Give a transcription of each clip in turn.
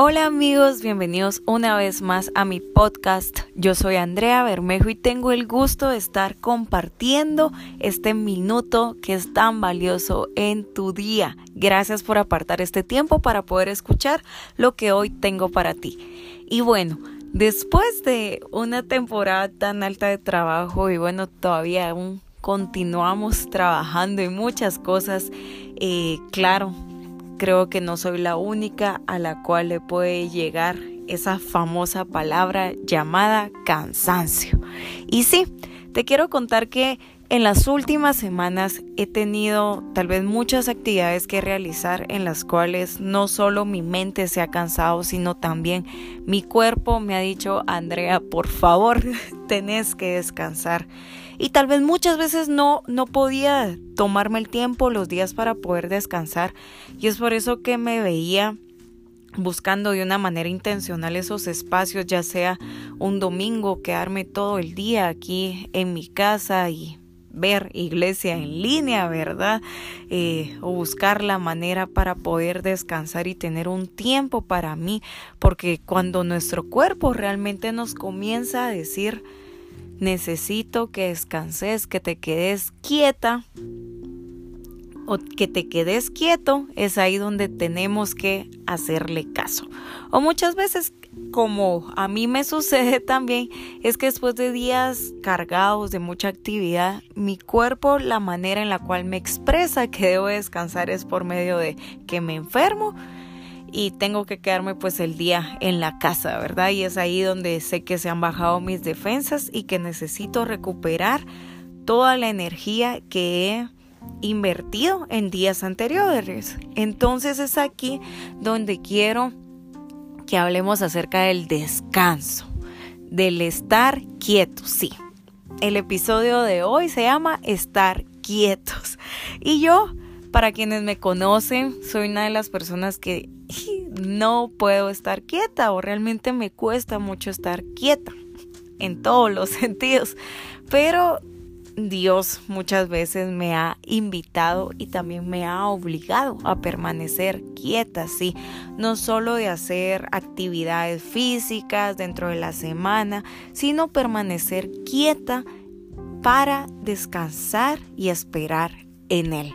Hola amigos, bienvenidos una vez más a mi podcast. Yo soy Andrea Bermejo y tengo el gusto de estar compartiendo este minuto que es tan valioso en tu día. Gracias por apartar este tiempo para poder escuchar lo que hoy tengo para ti. Y bueno, después de una temporada tan alta de trabajo y bueno, todavía aún continuamos trabajando en muchas cosas, eh, claro, Creo que no soy la única a la cual le puede llegar esa famosa palabra llamada cansancio. Y sí, te quiero contar que en las últimas semanas he tenido tal vez muchas actividades que realizar en las cuales no solo mi mente se ha cansado, sino también mi cuerpo me ha dicho, Andrea, por favor, tenés que descansar y tal vez muchas veces no, no podía tomarme el tiempo, los días para poder descansar y es por eso que me veía buscando de una manera intencional esos espacios, ya sea un domingo, quedarme todo el día aquí en mi casa y ver iglesia en línea, ¿verdad? Eh, o buscar la manera para poder descansar y tener un tiempo para mí, porque cuando nuestro cuerpo realmente nos comienza a decir, necesito que descanses, que te quedes quieta o que te quedes quieto, es ahí donde tenemos que hacerle caso. O muchas veces, como a mí me sucede también, es que después de días cargados de mucha actividad, mi cuerpo, la manera en la cual me expresa que debo descansar es por medio de que me enfermo y tengo que quedarme pues el día en la casa, ¿verdad? Y es ahí donde sé que se han bajado mis defensas y que necesito recuperar toda la energía que he invertido en días anteriores. Entonces es aquí donde quiero que hablemos acerca del descanso, del estar quieto, sí. El episodio de hoy se llama Estar quietos. Y yo, para quienes me conocen, soy una de las personas que no puedo estar quieta o realmente me cuesta mucho estar quieta en todos los sentidos. Pero Dios muchas veces me ha invitado y también me ha obligado a permanecer quieta, sí, no solo de hacer actividades físicas dentro de la semana, sino permanecer quieta para descansar y esperar en Él.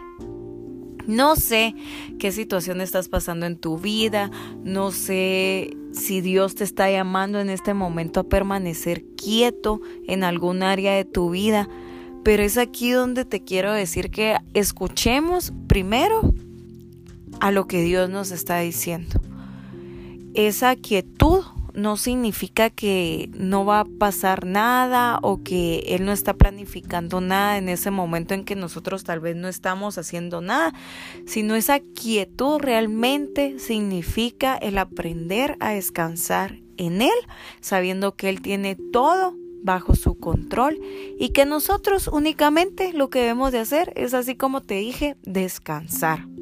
No sé qué situación estás pasando en tu vida, no sé si Dios te está llamando en este momento a permanecer quieto en algún área de tu vida, pero es aquí donde te quiero decir que escuchemos primero a lo que Dios nos está diciendo. Esa quietud no significa que no va a pasar nada o que Él no está planificando nada en ese momento en que nosotros tal vez no estamos haciendo nada, sino esa quietud realmente significa el aprender a descansar en Él, sabiendo que Él tiene todo bajo su control y que nosotros únicamente lo que debemos de hacer es así como te dije, descansar.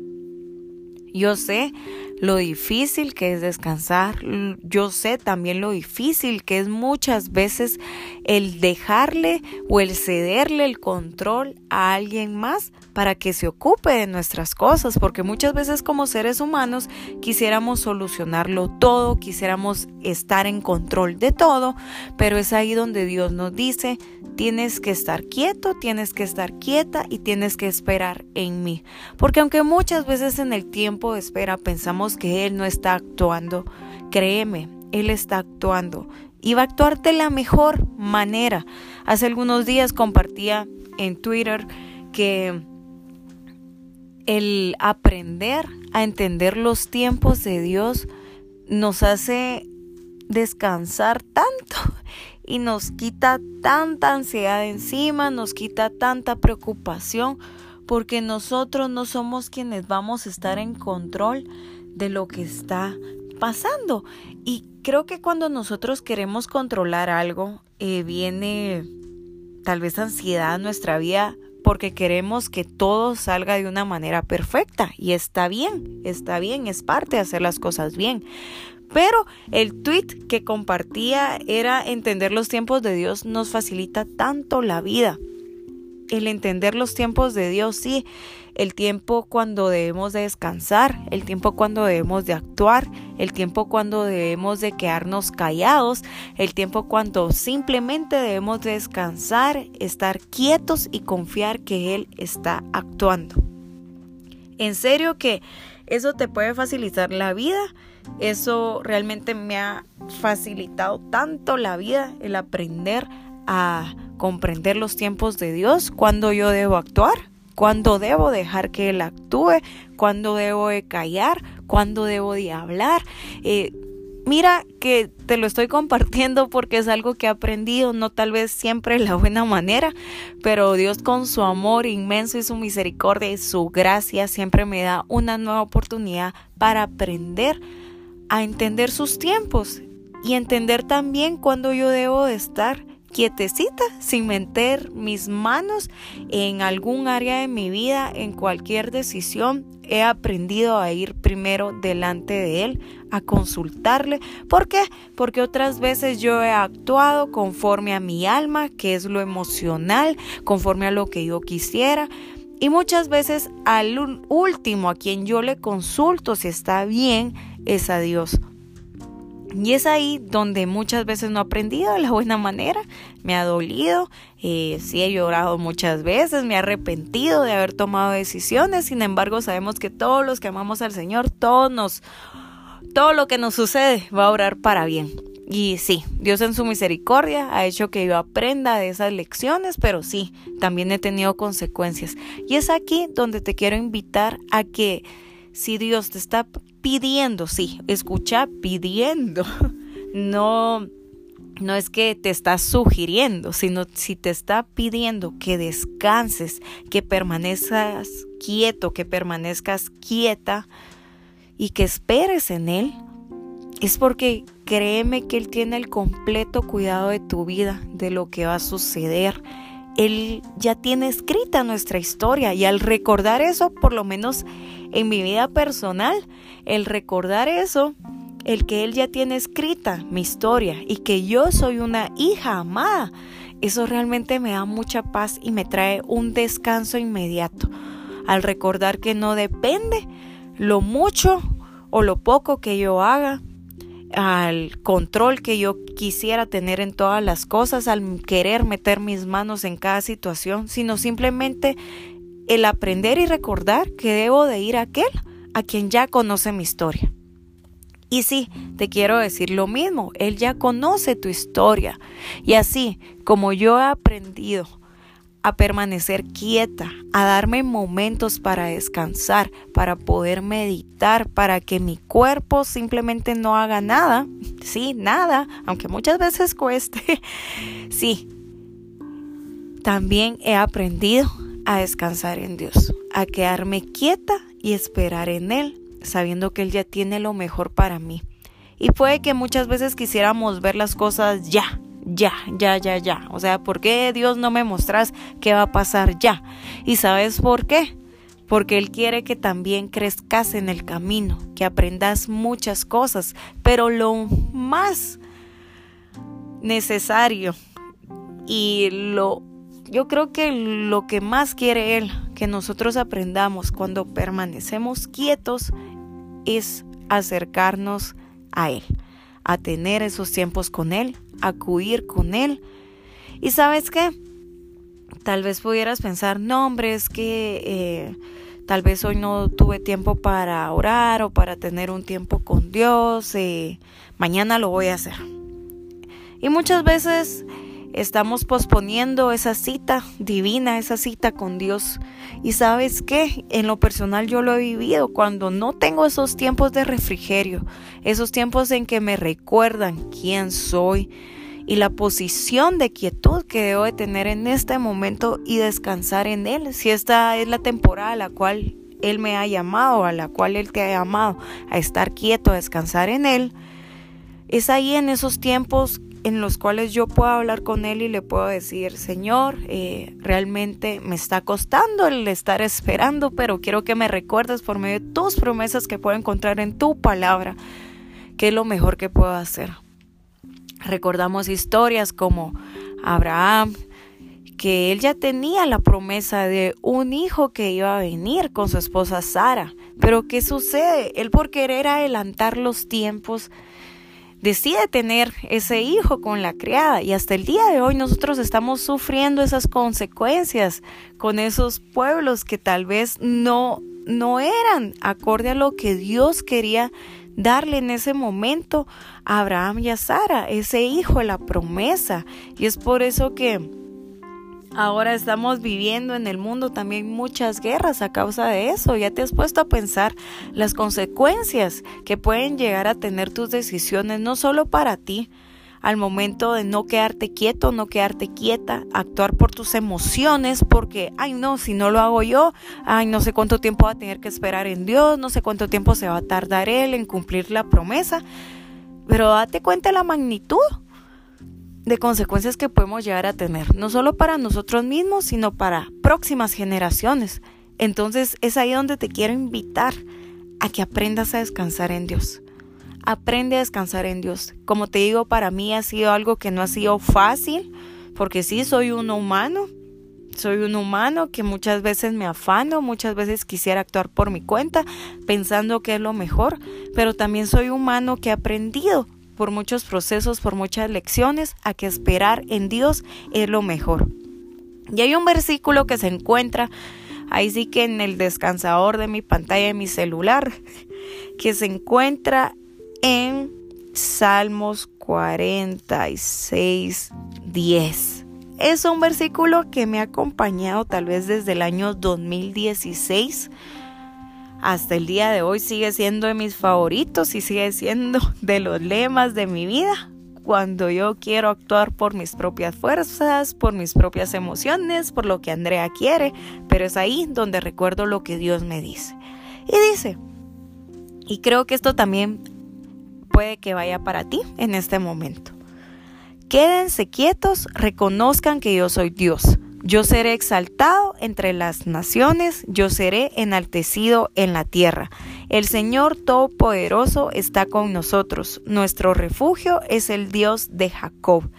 Yo sé lo difícil que es descansar. Yo sé también lo difícil que es muchas veces el dejarle o el cederle el control a alguien más para que se ocupe de nuestras cosas, porque muchas veces como seres humanos quisiéramos solucionarlo todo, quisiéramos estar en control de todo, pero es ahí donde Dios nos dice, tienes que estar quieto, tienes que estar quieta y tienes que esperar en mí. Porque aunque muchas veces en el tiempo de espera pensamos que Él no está actuando, créeme, Él está actuando y va a actuar de la mejor manera. Hace algunos días compartía en Twitter que el aprender a entender los tiempos de Dios nos hace descansar tanto y nos quita tanta ansiedad encima, nos quita tanta preocupación, porque nosotros no somos quienes vamos a estar en control de lo que está pasando. Y creo que cuando nosotros queremos controlar algo, eh, viene tal vez ansiedad en nuestra vida porque queremos que todo salga de una manera perfecta y está bien, está bien, es parte de hacer las cosas bien. Pero el tweet que compartía era entender los tiempos de Dios nos facilita tanto la vida. el entender los tiempos de Dios, sí, el tiempo cuando debemos de descansar, el tiempo cuando debemos de actuar, el tiempo cuando debemos de quedarnos callados, el tiempo cuando simplemente debemos de descansar, estar quietos y confiar que Él está actuando. En serio que eso te puede facilitar la vida. Eso realmente me ha facilitado tanto la vida, el aprender a comprender los tiempos de Dios, cuando yo debo actuar, cuando debo dejar que Él actúe, cuando debo de callar, cuando debo de hablar. Eh, mira que te lo estoy compartiendo porque es algo que he aprendido, no tal vez siempre la buena manera, pero Dios con su amor inmenso y su misericordia y su gracia siempre me da una nueva oportunidad para aprender a entender sus tiempos y entender también cuando yo debo de estar quietecita, sin meter mis manos en algún área de mi vida, en cualquier decisión. He aprendido a ir primero delante de Él, a consultarle. ¿Por qué? Porque otras veces yo he actuado conforme a mi alma, que es lo emocional, conforme a lo que yo quisiera. Y muchas veces al último a quien yo le consulto si está bien es a Dios. Y es ahí donde muchas veces no he aprendido de la buena manera, me ha dolido, eh, sí he llorado muchas veces, me he arrepentido de haber tomado decisiones, sin embargo sabemos que todos los que amamos al Señor, todos nos, todo lo que nos sucede va a orar para bien. Y sí, Dios en su misericordia ha hecho que yo aprenda de esas lecciones, pero sí, también he tenido consecuencias. Y es aquí donde te quiero invitar a que si Dios te está pidiendo, sí, escucha pidiendo. No no es que te está sugiriendo, sino si te está pidiendo que descanses, que permanezcas quieto, que permanezcas quieta y que esperes en Él, es porque créeme que Él tiene el completo cuidado de tu vida, de lo que va a suceder. Él ya tiene escrita nuestra historia y al recordar eso, por lo menos en mi vida personal, el recordar eso, el que Él ya tiene escrita mi historia y que yo soy una hija amada, eso realmente me da mucha paz y me trae un descanso inmediato. Al recordar que no depende lo mucho o lo poco que yo haga, al control que yo quisiera tener en todas las cosas, al querer meter mis manos en cada situación, sino simplemente el aprender y recordar que debo de ir a aquel a quien ya conoce mi historia. Y sí, te quiero decir lo mismo, Él ya conoce tu historia. Y así como yo he aprendido a permanecer quieta, a darme momentos para descansar, para poder meditar, para que mi cuerpo simplemente no haga nada, sí, nada, aunque muchas veces cueste, sí, también he aprendido a descansar en Dios, a quedarme quieta y esperar en Él, sabiendo que Él ya tiene lo mejor para mí. Y puede que muchas veces quisiéramos ver las cosas ya, ya, ya, ya, ya. O sea, ¿por qué Dios no me mostras qué va a pasar ya? ¿Y sabes por qué? Porque Él quiere que también crezcas en el camino, que aprendas muchas cosas, pero lo más necesario y lo yo creo que lo que más quiere Él que nosotros aprendamos cuando permanecemos quietos es acercarnos a Él, a tener esos tiempos con Él, acudir con Él. Y sabes qué? Tal vez pudieras pensar, no hombre, es que eh, tal vez hoy no tuve tiempo para orar o para tener un tiempo con Dios, eh, mañana lo voy a hacer. Y muchas veces Estamos posponiendo esa cita divina, esa cita con Dios. Y sabes qué, en lo personal yo lo he vivido cuando no tengo esos tiempos de refrigerio, esos tiempos en que me recuerdan quién soy y la posición de quietud que debo de tener en este momento y descansar en Él. Si esta es la temporada a la cual Él me ha llamado, a la cual Él te ha llamado a estar quieto, a descansar en Él, es ahí en esos tiempos en los cuales yo puedo hablar con Él y le puedo decir, Señor, eh, realmente me está costando el estar esperando, pero quiero que me recuerdes por medio de tus promesas que puedo encontrar en tu palabra, que es lo mejor que puedo hacer. Recordamos historias como Abraham, porque él ya tenía la promesa de un hijo que iba a venir con su esposa Sara. Pero ¿qué sucede? Él por querer adelantar los tiempos decide tener ese hijo con la criada y hasta el día de hoy nosotros estamos sufriendo esas consecuencias con esos pueblos que tal vez no no eran acorde a lo que Dios quería darle en ese momento a Abraham y a Sara, ese hijo la promesa. Y es por eso que ahora estamos viviendo en el mundo también muchas guerras a causa de eso. Ya te has puesto a pensar las consecuencias que pueden llegar a tener tus decisiones, no solo para ti, al momento de no quedarte quieto, no quedarte quieta, actuar por tus emociones, porque, ay no, si no lo hago yo, ay no sé cuánto tiempo va a tener que esperar en Dios, no sé cuánto tiempo se va a tardar Él en cumplir la promesa, pero date cuenta de la magnitud de consecuencias que podemos llegar a tener, no solo para nosotros mismos, sino para próximas generaciones. Entonces es ahí donde te quiero invitar a que aprendas a descansar en Dios. Aprende a descansar en Dios. Como te digo, para mí ha sido algo que no ha sido fácil, porque sí, soy un humano. Soy un humano que muchas veces me afano, muchas veces quisiera actuar por mi cuenta, pensando que es lo mejor, pero también soy humano que ha aprendido por muchos procesos, por muchas lecciones, a que esperar en Dios es lo mejor. Y hay un versículo que se encuentra ahí sí que en el descansador de mi pantalla de mi celular, que se encuentra en Salmos 46, 10. Es un versículo que me ha acompañado tal vez desde el año 2016 hasta el día de hoy sigue siendo de mis favoritos y sigue siendo de los lemas de mi vida. Cuando yo quiero actuar por mis propias fuerzas, por mis propias emociones, por lo que Andrea quiere, pero es ahí donde recuerdo lo que Dios me dice. Y dice, y creo que esto también puede que vaya para ti en este momento. Quédense quietos, reconozcan que yo soy Dios. Yo seré exaltado entre las naciones, yo seré enaltecido en la tierra. El Señor Todopoderoso está con nosotros. Nuestro refugio es el Dios de Jacob.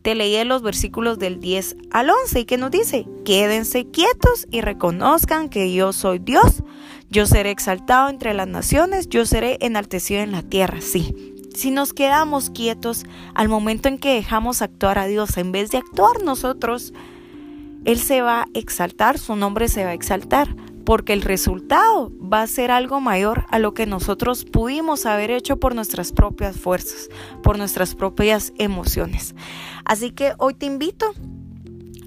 Te leí los versículos del 10 al 11 y que nos dice, quédense quietos y reconozcan que yo soy Dios. Yo seré exaltado entre las naciones, yo seré enaltecido en la tierra. Sí, si nos quedamos quietos al momento en que dejamos actuar a Dios, en vez de actuar nosotros, Él se va a exaltar, su nombre se va a exaltar, porque el resultado va a ser algo mayor a lo que nosotros pudimos haber hecho por nuestras propias fuerzas, por nuestras propias emociones. Así que hoy te invito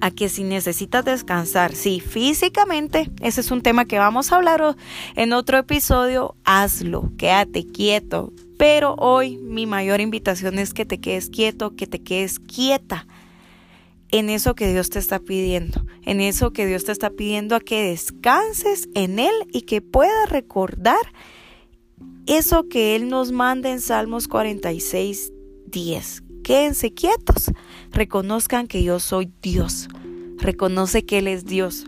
a que si necesitas descansar, sí, físicamente, ese es un tema que vamos a hablar en otro episodio, hazlo, quédate quieto. Pero hoy mi mayor invitación es que te quedes quieto, que te quedes quieta en eso que Dios te está pidiendo, en eso que Dios te está pidiendo a que descanses en Él y que puedas recordar eso que Él nos manda en Salmos 46, 10 Quédense quietos. Reconozcan que yo soy Dios. Reconoce que Él es Dios.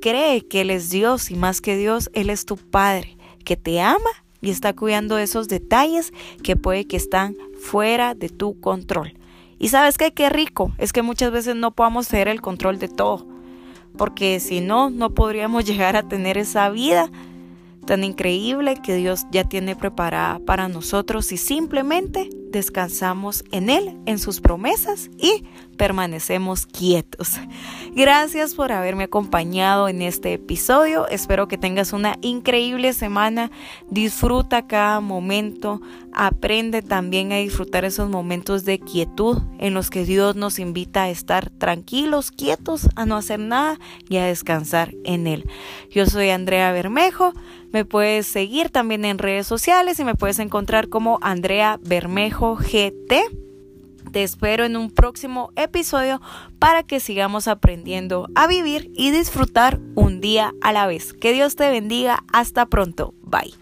Cree que Él es Dios y más que Dios, Él es tu Padre, que te ama y está cuidando esos detalles que puede que están fuera de tu control. Y sabes que qué rico, es que muchas veces no podamos tener el control de todo, porque si no, no podríamos llegar a tener esa vida tan increíble que Dios ya tiene preparada para nosotros y simplemente descansamos en Él, en sus promesas y permanecemos quietos. Gracias por haberme acompañado en este episodio. Espero que tengas una increíble semana. Disfruta cada momento. Aprende también a disfrutar esos momentos de quietud en los que Dios nos invita a estar tranquilos, quietos, a no hacer nada y a descansar en Él. Yo soy Andrea Bermejo. Me puedes seguir también en redes sociales y me puedes encontrar como Andrea Bermejo GT. Te espero en un próximo episodio para que sigamos aprendiendo a vivir y disfrutar un día a la vez. Que Dios te bendiga. Hasta pronto. Bye.